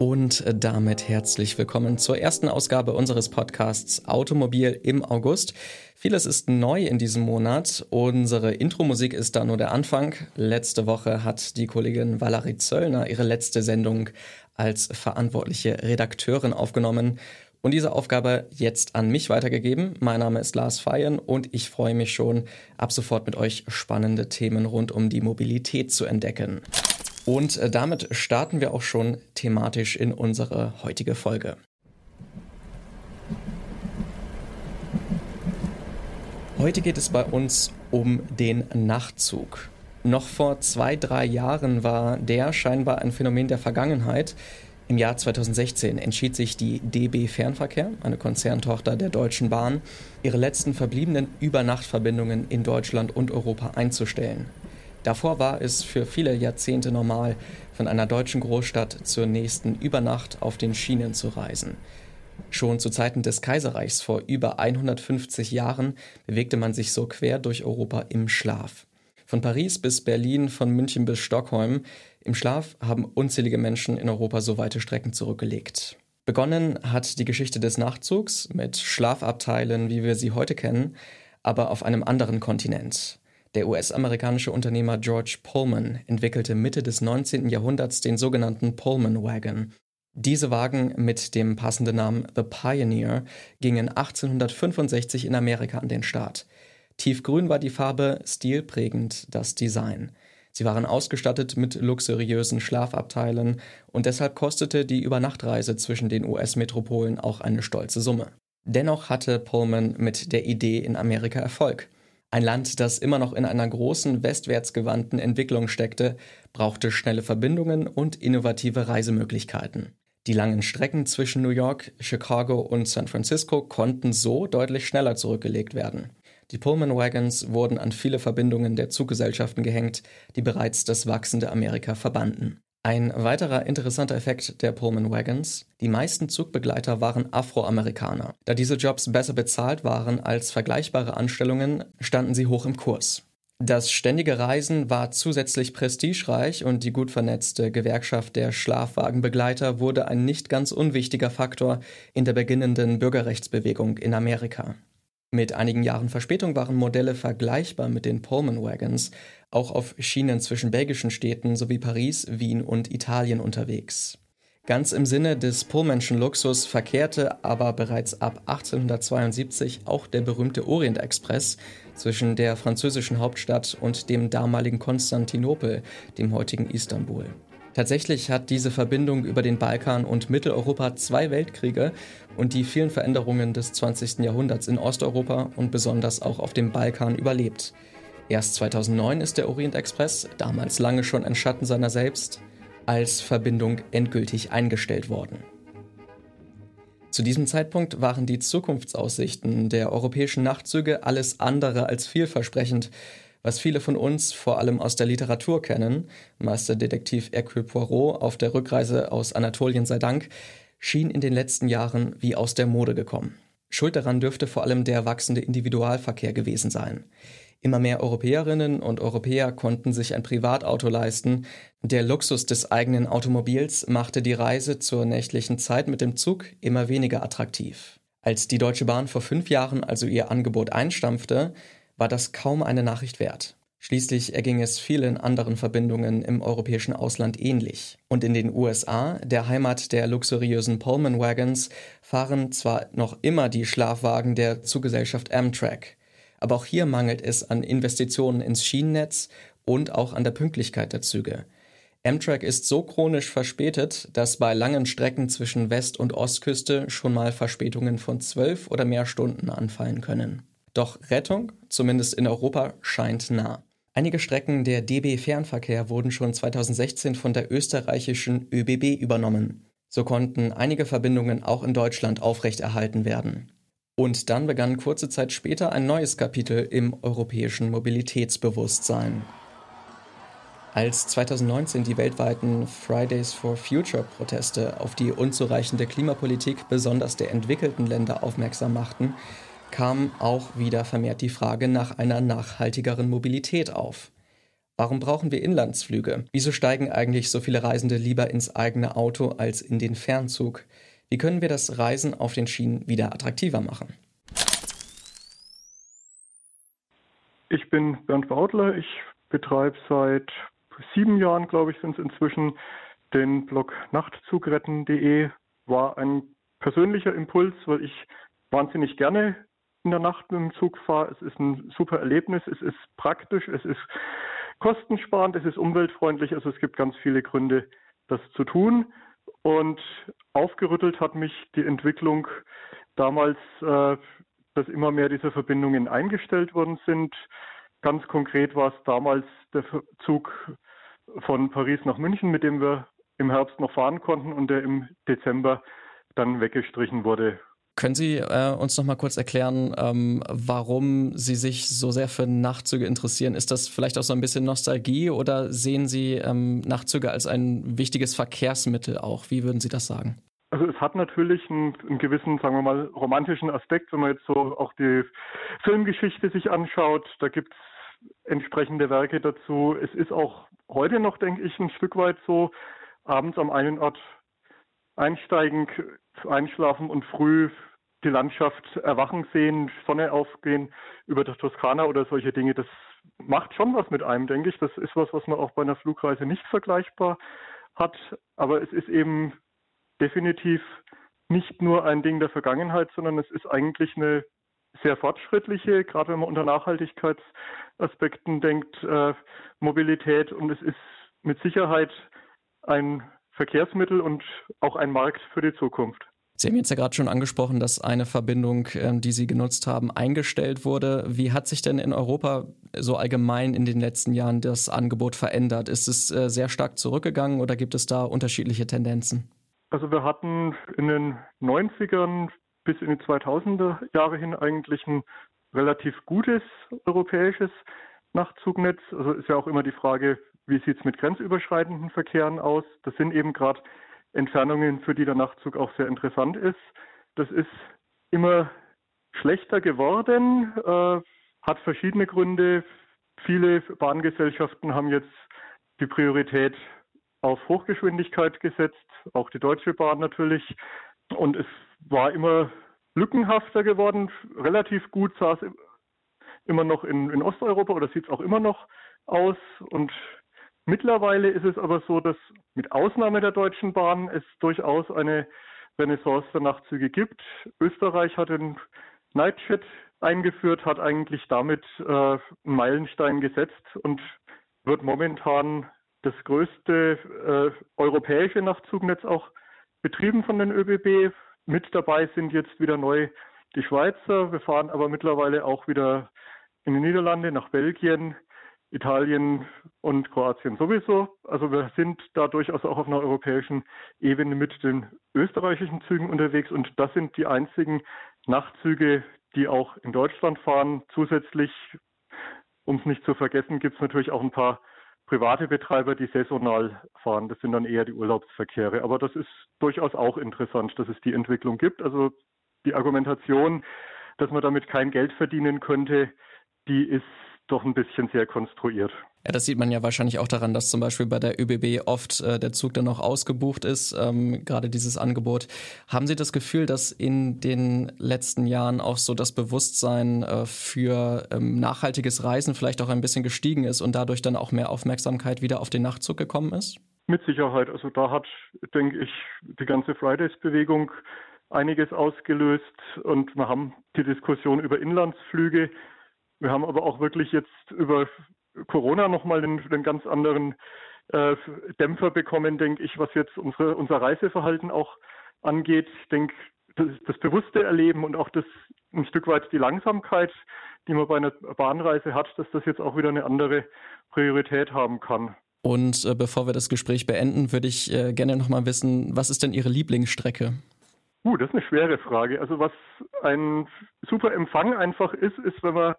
Und damit herzlich willkommen zur ersten Ausgabe unseres Podcasts Automobil im August. Vieles ist neu in diesem Monat. Unsere Intro-Musik ist da nur der Anfang. Letzte Woche hat die Kollegin Valerie Zöllner ihre letzte Sendung als verantwortliche Redakteurin aufgenommen und diese Aufgabe jetzt an mich weitergegeben. Mein Name ist Lars Feyen und ich freue mich schon, ab sofort mit euch spannende Themen rund um die Mobilität zu entdecken. Und äh, damit starten wir auch schon thematisch in unsere heutige Folge. Heute geht es bei uns um den Nachtzug. Noch vor zwei, drei Jahren war der scheinbar ein Phänomen der Vergangenheit. Im Jahr 2016 entschied sich die DB Fernverkehr, eine Konzerntochter der Deutschen Bahn, ihre letzten verbliebenen Übernachtverbindungen in Deutschland und Europa einzustellen. Davor war es für viele Jahrzehnte normal, von einer deutschen Großstadt zur nächsten Übernacht auf den Schienen zu reisen. Schon zu Zeiten des Kaiserreichs vor über 150 Jahren bewegte man sich so quer durch Europa im Schlaf. Von Paris bis Berlin, von München bis Stockholm. Im Schlaf haben unzählige Menschen in Europa so weite Strecken zurückgelegt. Begonnen hat die Geschichte des Nachtzugs mit Schlafabteilen, wie wir sie heute kennen, aber auf einem anderen Kontinent. Der US-amerikanische Unternehmer George Pullman entwickelte Mitte des 19. Jahrhunderts den sogenannten Pullman Wagon. Diese Wagen mit dem passenden Namen The Pioneer gingen 1865 in Amerika an den Start. Tiefgrün war die Farbe, stilprägend das Design. Sie waren ausgestattet mit luxuriösen Schlafabteilen und deshalb kostete die Übernachtreise zwischen den US-Metropolen auch eine stolze Summe. Dennoch hatte Pullman mit der Idee in Amerika Erfolg. Ein Land, das immer noch in einer großen westwärts gewandten Entwicklung steckte, brauchte schnelle Verbindungen und innovative Reisemöglichkeiten. Die langen Strecken zwischen New York, Chicago und San Francisco konnten so deutlich schneller zurückgelegt werden. Die Pullman Wagons wurden an viele Verbindungen der Zuggesellschaften gehängt, die bereits das wachsende Amerika verbanden. Ein weiterer interessanter Effekt der Pullman Wagons, die meisten Zugbegleiter waren Afroamerikaner. Da diese Jobs besser bezahlt waren als vergleichbare Anstellungen, standen sie hoch im Kurs. Das ständige Reisen war zusätzlich prestigereich und die gut vernetzte Gewerkschaft der Schlafwagenbegleiter wurde ein nicht ganz unwichtiger Faktor in der beginnenden Bürgerrechtsbewegung in Amerika. Mit einigen Jahren Verspätung waren Modelle vergleichbar mit den Pullman Wagons auch auf Schienen zwischen belgischen Städten sowie Paris, Wien und Italien unterwegs. Ganz im Sinne des Pullmanschen Luxus verkehrte aber bereits ab 1872 auch der berühmte Orient Express zwischen der französischen Hauptstadt und dem damaligen Konstantinopel, dem heutigen Istanbul. Tatsächlich hat diese Verbindung über den Balkan und Mitteleuropa zwei Weltkriege und die vielen Veränderungen des 20. Jahrhunderts in Osteuropa und besonders auch auf dem Balkan überlebt. Erst 2009 ist der Orient Express, damals lange schon ein Schatten seiner selbst, als Verbindung endgültig eingestellt worden. Zu diesem Zeitpunkt waren die Zukunftsaussichten der europäischen Nachtzüge alles andere als vielversprechend, was viele von uns vor allem aus der Literatur kennen, Meisterdetektiv Hercule Poirot auf der Rückreise aus Anatolien sei Dank, schien in den letzten Jahren wie aus der Mode gekommen. Schuld daran dürfte vor allem der wachsende Individualverkehr gewesen sein. Immer mehr Europäerinnen und Europäer konnten sich ein Privatauto leisten. Der Luxus des eigenen Automobils machte die Reise zur nächtlichen Zeit mit dem Zug immer weniger attraktiv. Als die Deutsche Bahn vor fünf Jahren also ihr Angebot einstampfte, war das kaum eine Nachricht wert. Schließlich erging es vielen anderen Verbindungen im europäischen Ausland ähnlich. Und in den USA, der Heimat der luxuriösen Pullman Wagons, fahren zwar noch immer die Schlafwagen der Zuggesellschaft Amtrak, aber auch hier mangelt es an Investitionen ins Schienennetz und auch an der Pünktlichkeit der Züge. Amtrak ist so chronisch verspätet, dass bei langen Strecken zwischen West- und Ostküste schon mal Verspätungen von zwölf oder mehr Stunden anfallen können. Doch Rettung, zumindest in Europa, scheint nah. Einige Strecken der DB Fernverkehr wurden schon 2016 von der österreichischen ÖBB übernommen. So konnten einige Verbindungen auch in Deutschland aufrechterhalten werden. Und dann begann kurze Zeit später ein neues Kapitel im europäischen Mobilitätsbewusstsein. Als 2019 die weltweiten Fridays for Future Proteste auf die unzureichende Klimapolitik besonders der entwickelten Länder aufmerksam machten, kam auch wieder vermehrt die Frage nach einer nachhaltigeren Mobilität auf. Warum brauchen wir Inlandsflüge? Wieso steigen eigentlich so viele Reisende lieber ins eigene Auto als in den Fernzug? Wie können wir das Reisen auf den Schienen wieder attraktiver machen? Ich bin Bernd Bautler. Ich betreibe seit sieben Jahren, glaube ich, sind es inzwischen, den Blog nachtzugretten.de. War ein persönlicher Impuls, weil ich wahnsinnig gerne in der Nacht mit dem Zug fahre. Es ist ein super Erlebnis, es ist praktisch, es ist kostensparend, es ist umweltfreundlich. Also es gibt ganz viele Gründe, das zu tun. Und aufgerüttelt hat mich die Entwicklung damals, äh, dass immer mehr diese Verbindungen eingestellt worden sind. Ganz konkret war es damals der Zug von Paris nach München, mit dem wir im Herbst noch fahren konnten und der im Dezember dann weggestrichen wurde. Können Sie äh, uns noch mal kurz erklären, ähm, warum Sie sich so sehr für Nachtzüge interessieren? Ist das vielleicht auch so ein bisschen Nostalgie oder sehen Sie ähm, Nachtzüge als ein wichtiges Verkehrsmittel auch? Wie würden Sie das sagen? Also es hat natürlich einen, einen, gewissen, sagen wir mal, romantischen Aspekt, wenn man jetzt so auch die Filmgeschichte sich anschaut. Da gibt es entsprechende Werke dazu. Es ist auch heute noch, denke ich, ein Stück weit so, abends am einen Ort einsteigen, einschlafen und früh die Landschaft erwachen sehen, Sonne aufgehen über der Toskana oder solche Dinge. Das macht schon was mit einem, denke ich. Das ist was, was man auch bei einer Flugreise nicht vergleichbar hat. Aber es ist eben definitiv nicht nur ein Ding der Vergangenheit, sondern es ist eigentlich eine sehr fortschrittliche, gerade wenn man unter Nachhaltigkeitsaspekten denkt, äh, Mobilität und es ist mit Sicherheit ein Verkehrsmittel und auch ein Markt für die Zukunft. Sie haben jetzt ja gerade schon angesprochen, dass eine Verbindung, ähm, die Sie genutzt haben, eingestellt wurde. Wie hat sich denn in Europa so allgemein in den letzten Jahren das Angebot verändert? Ist es äh, sehr stark zurückgegangen oder gibt es da unterschiedliche Tendenzen? Also wir hatten in den 90ern bis in die 2000er Jahre hin eigentlich ein relativ gutes europäisches Nachzugnetz. Also ist ja auch immer die Frage, wie sieht es mit grenzüberschreitenden Verkehren aus? Das sind eben gerade Entfernungen, für die der Nachtzug auch sehr interessant ist. Das ist immer schlechter geworden, äh, hat verschiedene Gründe. Viele Bahngesellschaften haben jetzt die Priorität auf Hochgeschwindigkeit gesetzt, auch die Deutsche Bahn natürlich. Und es war immer lückenhafter geworden. Relativ gut sah es immer noch in, in Osteuropa oder sieht es auch immer noch aus. Und Mittlerweile ist es aber so, dass mit Ausnahme der Deutschen Bahn es durchaus eine Renaissance der Nachtzüge gibt. Österreich hat den Nightjet eingeführt, hat eigentlich damit äh, einen Meilenstein gesetzt und wird momentan das größte äh, europäische Nachzugnetz auch betrieben von den ÖBB. Mit dabei sind jetzt wieder neu die Schweizer. Wir fahren aber mittlerweile auch wieder in die Niederlande, nach Belgien, Italien und Kroatien sowieso. Also wir sind da durchaus auch auf einer europäischen Ebene mit den österreichischen Zügen unterwegs und das sind die einzigen Nachtzüge, die auch in Deutschland fahren. Zusätzlich, um es nicht zu vergessen, gibt es natürlich auch ein paar private Betreiber, die saisonal fahren. Das sind dann eher die Urlaubsverkehre. Aber das ist durchaus auch interessant, dass es die Entwicklung gibt. Also die Argumentation, dass man damit kein Geld verdienen könnte, die ist doch ein bisschen sehr konstruiert. Ja, das sieht man ja wahrscheinlich auch daran, dass zum Beispiel bei der ÖBB oft äh, der Zug dann noch ausgebucht ist, ähm, gerade dieses Angebot. Haben Sie das Gefühl, dass in den letzten Jahren auch so das Bewusstsein äh, für ähm, nachhaltiges Reisen vielleicht auch ein bisschen gestiegen ist und dadurch dann auch mehr Aufmerksamkeit wieder auf den Nachtzug gekommen ist? Mit Sicherheit. Also da hat, denke ich, die ganze Fridays-Bewegung einiges ausgelöst und wir haben die Diskussion über Inlandsflüge wir haben aber auch wirklich jetzt über Corona nochmal einen, einen ganz anderen äh, Dämpfer bekommen, denke ich, was jetzt unsere, unser Reiseverhalten auch angeht. Ich denke, das, das bewusste Erleben und auch das ein Stück weit die Langsamkeit, die man bei einer Bahnreise hat, dass das jetzt auch wieder eine andere Priorität haben kann. Und äh, bevor wir das Gespräch beenden, würde ich äh, gerne nochmal wissen, was ist denn Ihre Lieblingsstrecke? Uh, das ist eine schwere Frage. Also was ein super Empfang einfach ist, ist, wenn man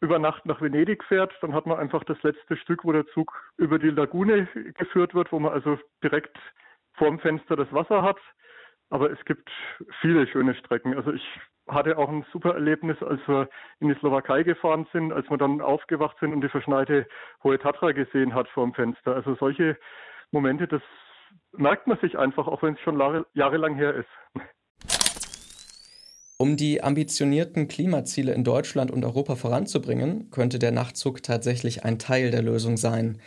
über Nacht nach Venedig fährt, dann hat man einfach das letzte Stück, wo der Zug über die Lagune geführt wird, wo man also direkt vorm Fenster das Wasser hat. Aber es gibt viele schöne Strecken. Also ich hatte auch ein super Erlebnis, als wir in die Slowakei gefahren sind, als wir dann aufgewacht sind und die verschneite Hohe Tatra gesehen hat vorm Fenster. Also solche Momente, das merkt man sich einfach, auch wenn es schon jahrelang her ist. Um die ambitionierten Klimaziele in Deutschland und Europa voranzubringen, könnte der Nachtzug tatsächlich ein Teil der Lösung sein.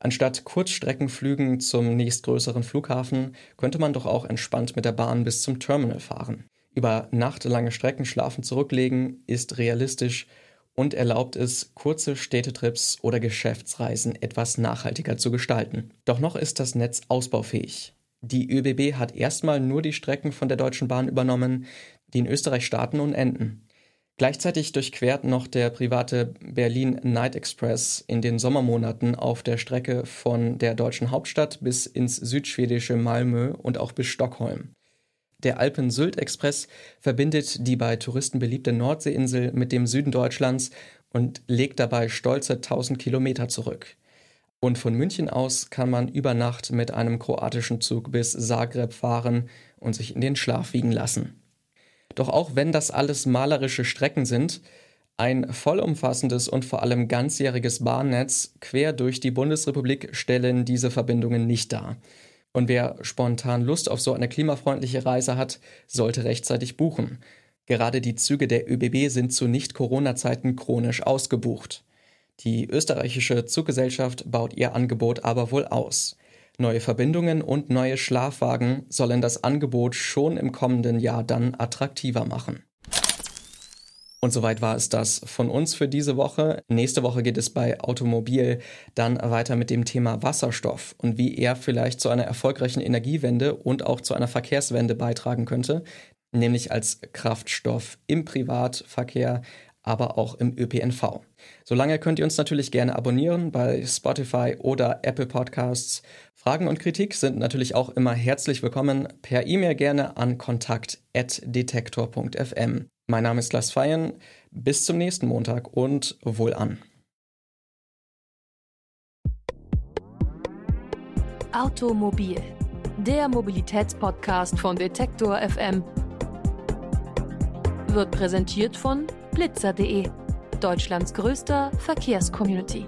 Anstatt Kurzstreckenflügen zum nächstgrößeren Flughafen könnte man doch auch entspannt mit der Bahn bis zum Terminal fahren. Über nachtlange Strecken schlafen zurücklegen ist realistisch und erlaubt es, kurze Städtetrips oder Geschäftsreisen etwas nachhaltiger zu gestalten. Doch noch ist das Netz ausbaufähig. Die ÖBB hat erstmal nur die Strecken von der Deutschen Bahn übernommen, die in Österreich starten und enden. Gleichzeitig durchquert noch der private Berlin Night Express in den Sommermonaten auf der Strecke von der deutschen Hauptstadt bis ins südschwedische Malmö und auch bis Stockholm. Der Alpen-Sylt-Express verbindet die bei Touristen beliebte Nordseeinsel mit dem Süden Deutschlands und legt dabei stolze 1000 Kilometer zurück. Und von München aus kann man über Nacht mit einem kroatischen Zug bis Zagreb fahren und sich in den Schlaf wiegen lassen. Doch auch wenn das alles malerische Strecken sind, ein vollumfassendes und vor allem ganzjähriges Bahnnetz quer durch die Bundesrepublik stellen diese Verbindungen nicht dar. Und wer spontan Lust auf so eine klimafreundliche Reise hat, sollte rechtzeitig buchen. Gerade die Züge der ÖBB sind zu Nicht-Corona-Zeiten chronisch ausgebucht. Die österreichische Zuggesellschaft baut ihr Angebot aber wohl aus. Neue Verbindungen und neue Schlafwagen sollen das Angebot schon im kommenden Jahr dann attraktiver machen. Und soweit war es das von uns für diese Woche. Nächste Woche geht es bei Automobil dann weiter mit dem Thema Wasserstoff und wie er vielleicht zu einer erfolgreichen Energiewende und auch zu einer Verkehrswende beitragen könnte, nämlich als Kraftstoff im Privatverkehr, aber auch im ÖPNV. Solange könnt ihr uns natürlich gerne abonnieren bei Spotify oder Apple Podcasts. Fragen und Kritik sind natürlich auch immer herzlich willkommen. Per E-Mail gerne an kontakt.detektor.fm. Mein Name ist Lars Feyen. Bis zum nächsten Montag und wohl an. Automobil, der Mobilitätspodcast von Detektor FM, wird präsentiert von blitzer.de, Deutschlands größter Verkehrscommunity.